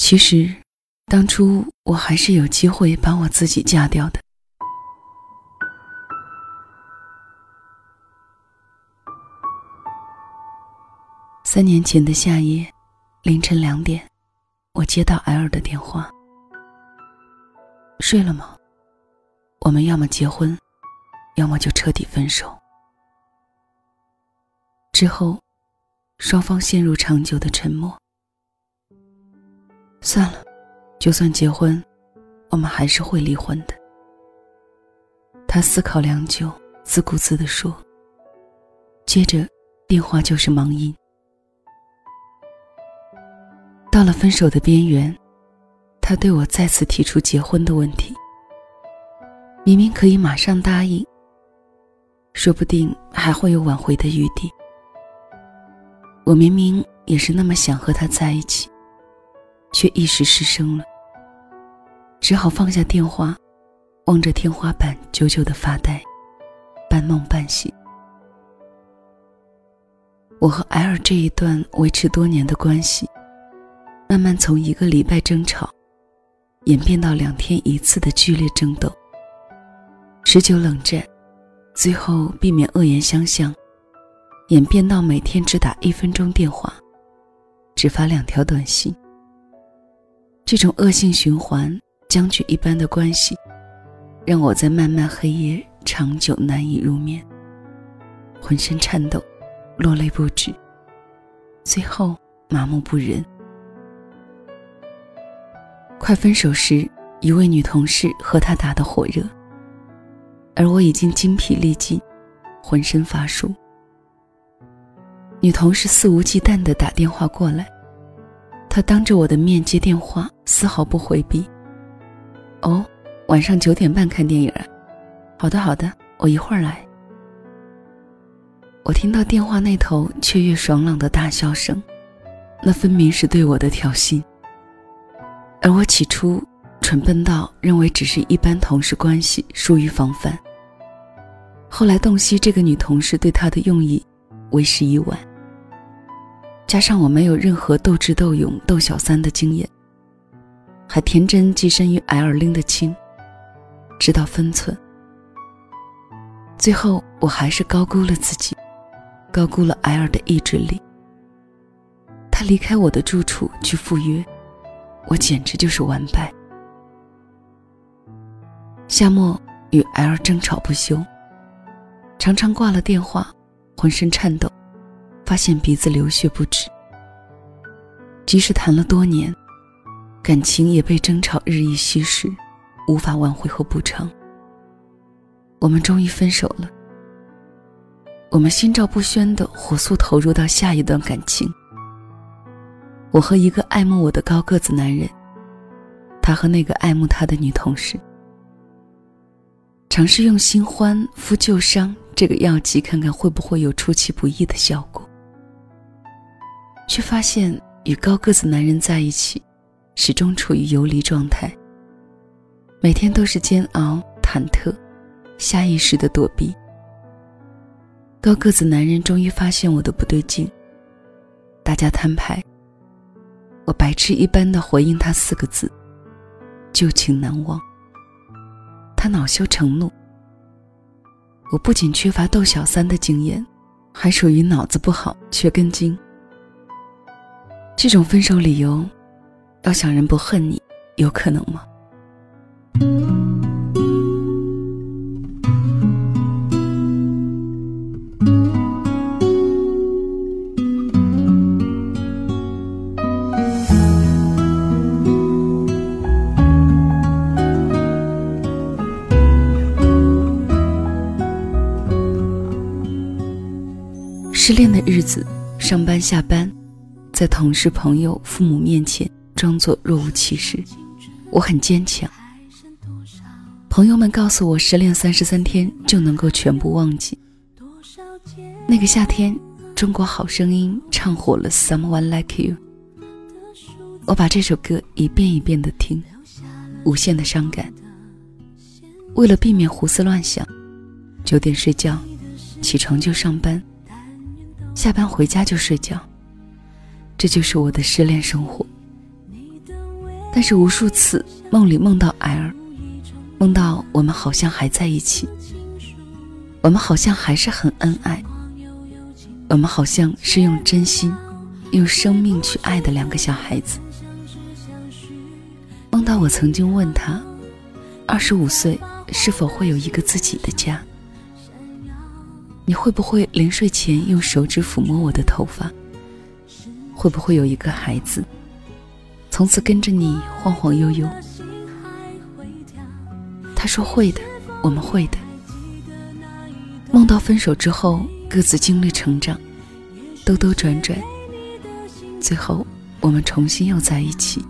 其实，当初我还是有机会把我自己嫁掉的。三年前的夏夜，凌晨两点，我接到 L 的电话。睡了吗？我们要么结婚，要么就彻底分手。之后，双方陷入长久的沉默。算了，就算结婚，我们还是会离婚的。他思考良久，自顾自地说。接着，电话就是忙音。到了分手的边缘，他对我再次提出结婚的问题。明明可以马上答应，说不定还会有挽回的余地。我明明也是那么想和他在一起，却一时失声了，只好放下电话，望着天花板，久久的发呆，半梦半醒。我和 L 这一段维持多年的关系。慢慢从一个礼拜争吵，演变到两天一次的剧烈争斗，持久冷战，最后避免恶言相向，演变到每天只打一分钟电话，只发两条短信。这种恶性循环、僵局一般的关系，让我在漫漫黑夜长久难以入眠，浑身颤抖，落泪不止，最后麻木不仁。快分手时，一位女同事和他打得火热，而我已经精疲力尽，浑身发酥。女同事肆无忌惮地打电话过来，他当着我的面接电话，丝毫不回避。哦，晚上九点半看电影啊？好的好的，我一会儿来。我听到电话那头雀跃爽朗的大笑声，那分明是对我的挑衅。而我起初蠢笨到认为只是一般同事关系，疏于防范。后来洞悉这个女同事对他的用意，为时已晚。加上我没有任何斗智斗勇斗小三的经验，还天真寄身于 L 拎的清，知道分寸。最后我还是高估了自己，高估了 L 的意志力。他离开我的住处去赴约。我简直就是完败。夏末与 L 争吵不休，常常挂了电话，浑身颤抖，发现鼻子流血不止。即使谈了多年，感情也被争吵日益稀释，无法挽回和补偿。我们终于分手了。我们心照不宣的火速投入到下一段感情。我和一个爱慕我的高个子男人，他和那个爱慕他的女同事，尝试用新欢敷旧伤这个药剂，看看会不会有出其不意的效果。却发现与高个子男人在一起，始终处于游离状态，每天都是煎熬、忐忑、下意识的躲避。高个子男人终于发现我的不对劲，大家摊牌。我白痴一般的回应他四个字：“旧情难忘。”他恼羞成怒。我不仅缺乏斗小三的经验，还属于脑子不好、缺根筋。这种分手理由，要想人不恨你，有可能吗？失恋的日子，上班下班，在同事、朋友、父母面前装作若无其事，我很坚强。朋友们告诉我，失恋三十三天就能够全部忘记。那个夏天，中国好声音唱火了《Someone Like You》，我把这首歌一遍一遍的听，无限的伤感。为了避免胡思乱想，九点睡觉，起床就上班。下班回家就睡觉，这就是我的失恋生活。但是无数次梦里梦到艾尔，梦到我们好像还在一起，我们好像还是很恩爱，我们好像是用真心、用生命去爱的两个小孩子。梦到我曾经问他，二十五岁是否会有一个自己的家？你会不会临睡前用手指抚摸我的头发？会不会有一个孩子？从此跟着你晃晃悠悠。他说会的，我们会的。梦到分手之后各自经历成长，兜兜转转，最后我们重新又在一起。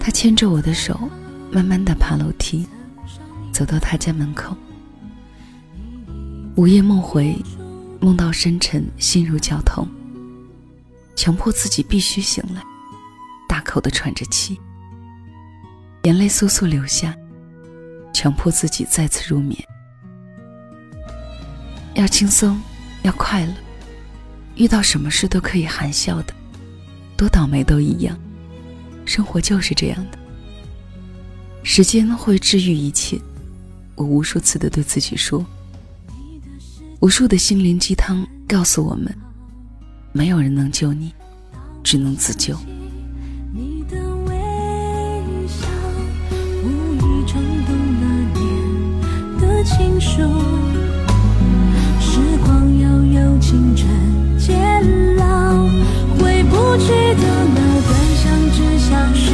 他牵着我的手，慢慢的爬楼梯，走到他家门口。午夜梦回，梦到深沉，心如绞痛，强迫自己必须醒来。大口的喘着气，眼泪簌簌流下，强迫自己再次入眠。要轻松，要快乐，遇到什么事都可以含笑的，多倒霉都一样，生活就是这样的。时间会治愈一切，我无数次的对自己说。无数的心灵鸡汤告诉我们，没有人能救你，只能自救。情书，时光悠悠，青春渐老，回不去的那段相知相许，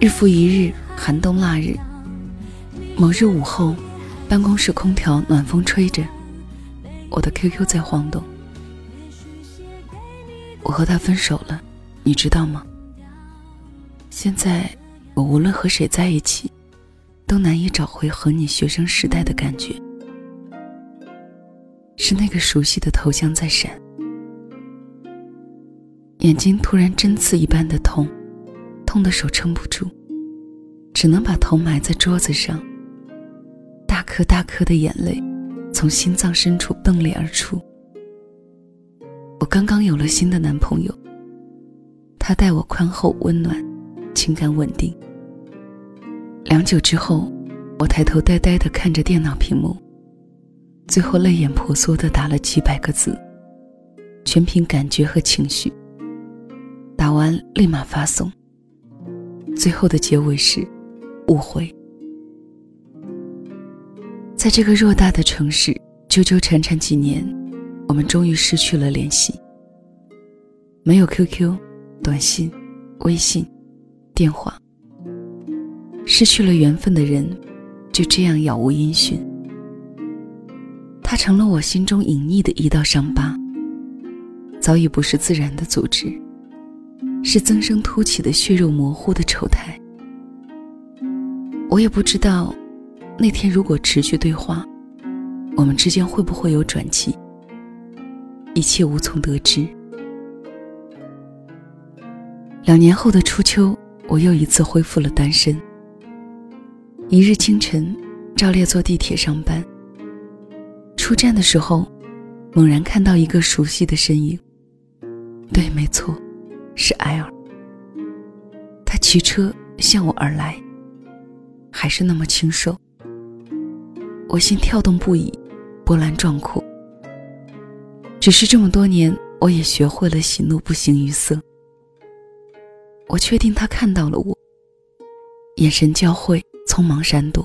日复一日，寒冬腊日，某日午后。办公室空调暖风吹着，我的 QQ 在晃动。我和他分手了，你知道吗？现在我无论和谁在一起，都难以找回和你学生时代的感觉。是那个熟悉的头像在闪，眼睛突然针刺一般的痛，痛的手撑不住，只能把头埋在桌子上。大颗大颗的眼泪从心脏深处迸裂而出。我刚刚有了新的男朋友，他待我宽厚温暖，情感稳定。良久之后，我抬头呆呆的看着电脑屏幕，最后泪眼婆娑的打了几百个字，全凭感觉和情绪。打完立马发送，最后的结尾是误会。在这个偌大的城市纠纠缠缠几年，我们终于失去了联系。没有 QQ、短信、微信、电话，失去了缘分的人，就这样杳无音讯。他成了我心中隐匿的一道伤疤，早已不是自然的组织，是增生凸起的血肉模糊的丑态。我也不知道。那天如果持续对话，我们之间会不会有转机？一切无从得知。两年后的初秋，我又一次恢复了单身。一日清晨，赵烈坐地铁上班。出站的时候，猛然看到一个熟悉的身影。对，没错，是艾尔。他骑车向我而来，还是那么清瘦。我心跳动不已，波澜壮阔。只是这么多年，我也学会了喜怒不形于色。我确定他看到了我，眼神交汇，匆忙闪躲。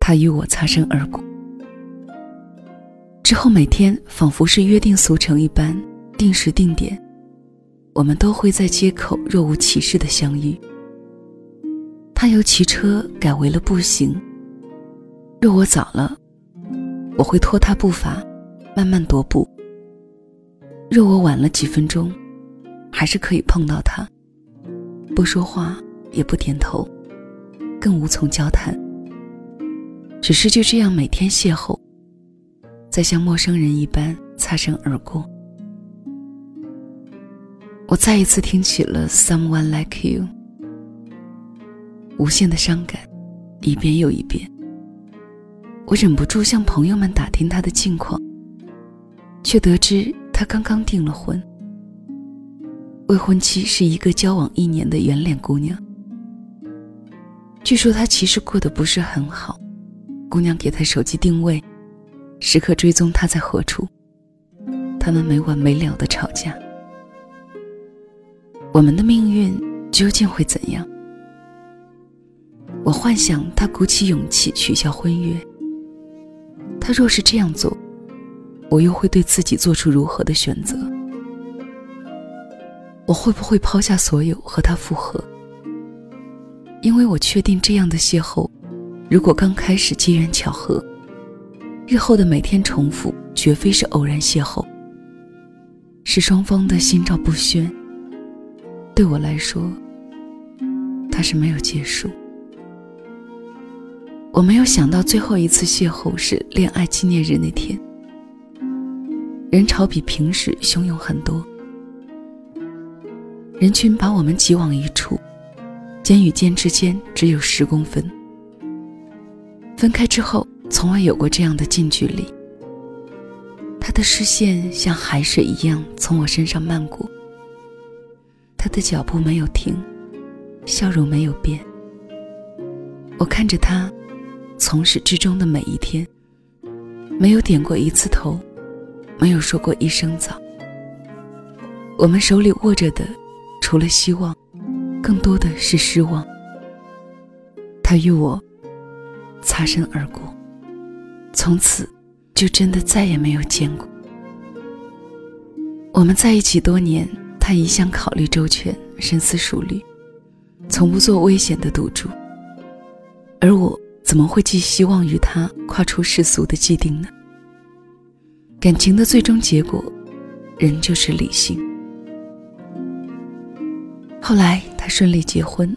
他与我擦身而过。之后每天仿佛是约定俗成一般，定时定点，我们都会在街口若无其事的相遇。他由骑车改为了步行。若我早了，我会拖他步伐，慢慢踱步；若我晚了几分钟，还是可以碰到他，不说话也不点头，更无从交谈。只是就这样每天邂逅，再像陌生人一般擦身而过。我再一次听起了《Someone Like You》，无限的伤感，一遍又一遍。我忍不住向朋友们打听他的近况，却得知他刚刚订了婚，未婚妻是一个交往一年的圆脸姑娘。据说他其实过得不是很好，姑娘给他手机定位，时刻追踪他在何处。他们没完没了的吵架。我们的命运究竟会怎样？我幻想他鼓起勇气取消婚约。他若是这样做，我又会对自己做出如何的选择？我会不会抛下所有和他复合？因为我确定这样的邂逅，如果刚开始机缘巧合，日后的每天重复绝非是偶然邂逅，是双方的心照不宣。对我来说，它是没有结束。我没有想到最后一次邂逅是恋爱纪念日那天，人潮比平时汹涌很多，人群把我们挤往一处。肩与肩之间只有十公分。分开之后，从未有过这样的近距离。他的视线像海水一样从我身上漫过，他的脚步没有停，笑容没有变。我看着他，从始至终的每一天，没有点过一次头，没有说过一声早。我们手里握着的，除了希望。更多的是失望。他与我擦身而过，从此就真的再也没有见过。我们在一起多年，他一向考虑周全，深思熟虑，从不做危险的赌注。而我怎么会寄希望于他跨出世俗的既定呢？感情的最终结果，仍旧是理性。后来。他顺利结婚，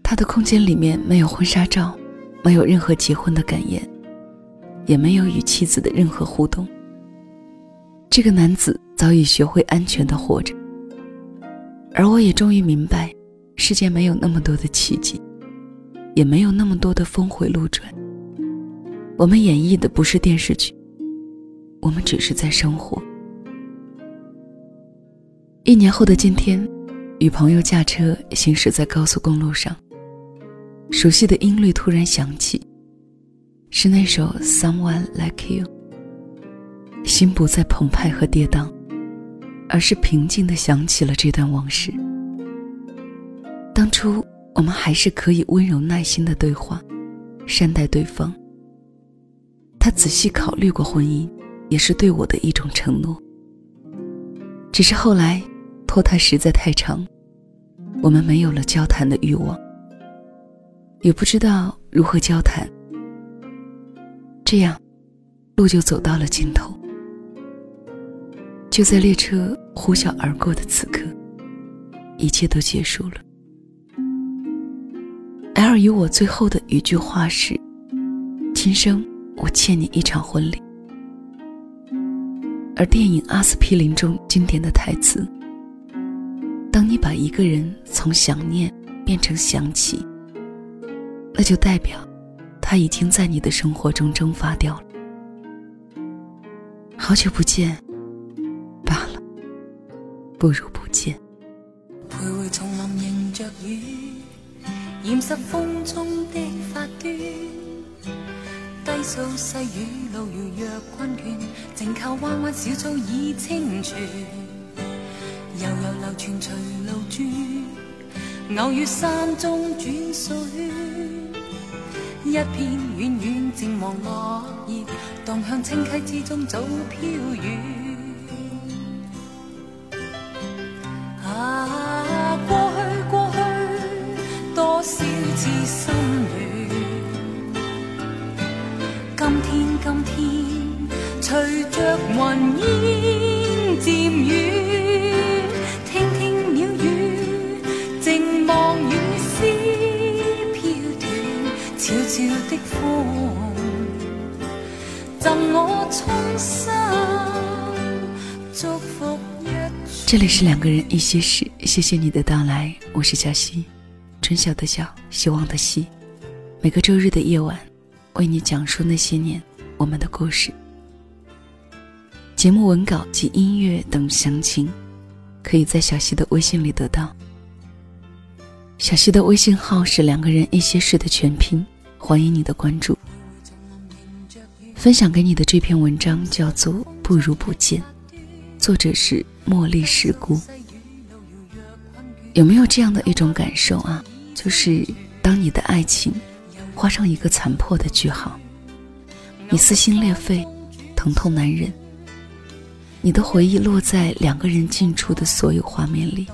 他的空间里面没有婚纱照，没有任何结婚的感言，也没有与妻子的任何互动。这个男子早已学会安全的活着，而我也终于明白，世界没有那么多的奇迹，也没有那么多的峰回路转。我们演绎的不是电视剧，我们只是在生活。一年后的今天。与朋友驾车行驶在高速公路上，熟悉的音律突然响起，是那首《Someone Like You》。心不再澎湃和跌宕，而是平静地想起了这段往事。当初我们还是可以温柔耐心的对话，善待对方。他仔细考虑过婚姻，也是对我的一种承诺。只是后来。拖沓实在太长，我们没有了交谈的欲望，也不知道如何交谈。这样，路就走到了尽头。就在列车呼啸而过的此刻，一切都结束了。L 与我最后的一句话是：“今生我欠你一场婚礼。”而电影《阿司匹林》中经典的台词。当你把一个人从想念变成想起，那就代表他已经在你的生活中蒸发掉了。好久不见，不如不见。徘徊丛林迎着雨，染湿风中的发端。低诉细雨，路遥若困倦，静靠弯弯小草倚清泉。悠悠流泉随路转，偶遇山中转水，一片远远静望落叶，荡向清溪之中早飘远。云烟渐远。听听鸟语，静望远这里是两个人一些事，谢谢你的到来，我是小溪。春晓的晓，希望的希。每个周日的夜晚，为你讲述那些年我们的故事。节目文稿及音乐等详情，可以在小溪的微信里得到。小溪的微信号是两个人一些事的全拼，欢迎你的关注。分享给你的这篇文章叫做《不如不见》，作者是茉莉石姑。有没有这样的一种感受啊？就是当你的爱情画上一个残破的句号，你撕心裂肺，疼痛难忍。你的回忆落在两个人近处的所有画面里，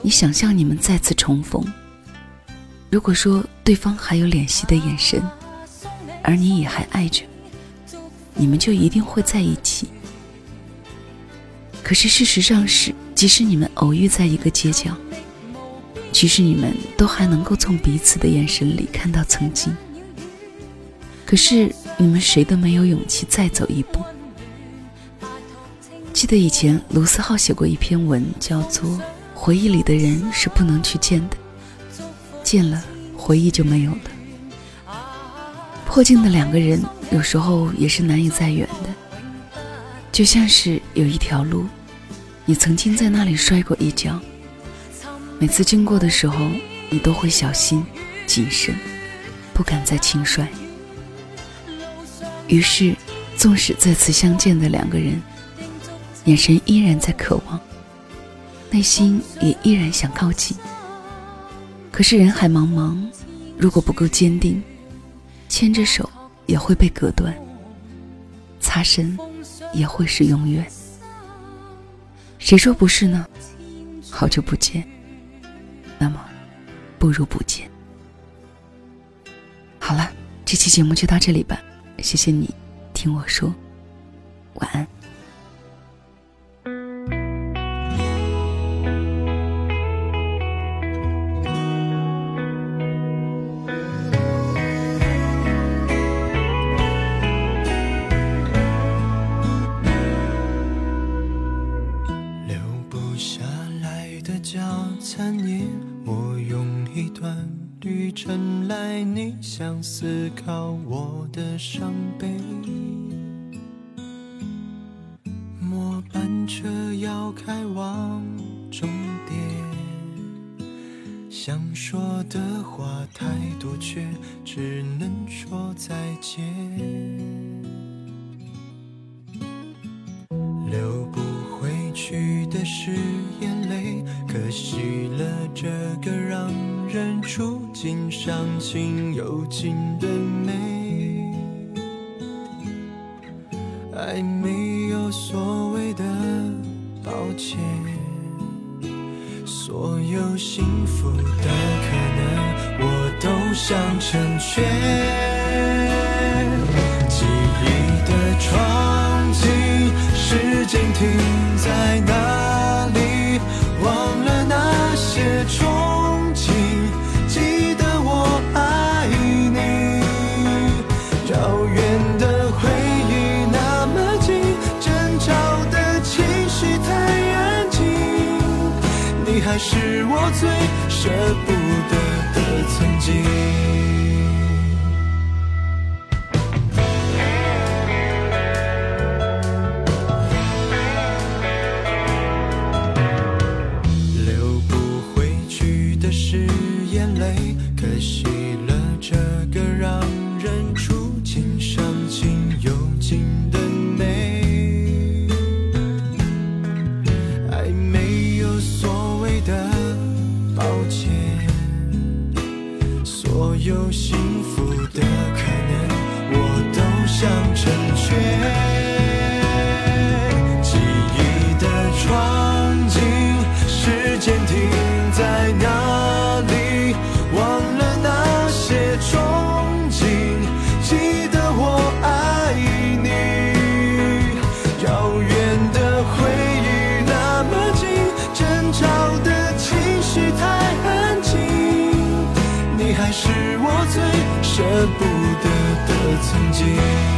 你想象你们再次重逢。如果说对方还有怜惜的眼神，而你也还爱着，你们就一定会在一起。可是事实上是。即使你们偶遇在一个街角，即使你们都还能够从彼此的眼神里看到曾经，可是你们谁都没有勇气再走一步。记得以前卢思浩写过一篇文，叫做《回忆里的人是不能去见的，见了回忆就没有了》。破镜的两个人，有时候也是难以再远的，就像是有一条路。你曾经在那里摔过一跤，每次经过的时候，你都会小心谨慎，不敢再轻率。于是，纵使再次相见的两个人，眼神依然在渴望，内心也依然想靠近。可是人海茫茫，如果不够坚定，牵着手也会被隔断，擦身也会是永远。谁说不是呢？好久不见，那么不如不见。好了，这期节目就到这里吧，谢谢你听我说，晚安。想说的话太多，却只能说再见。流不回去的是眼泪，可惜了这个让人触。景伤情又尽的停在哪里？忘了那些憧憬记得我爱你。遥远的回忆那么近争吵的情绪太安静你还是我最舍不得的曾经。的是眼泪可惜曾经。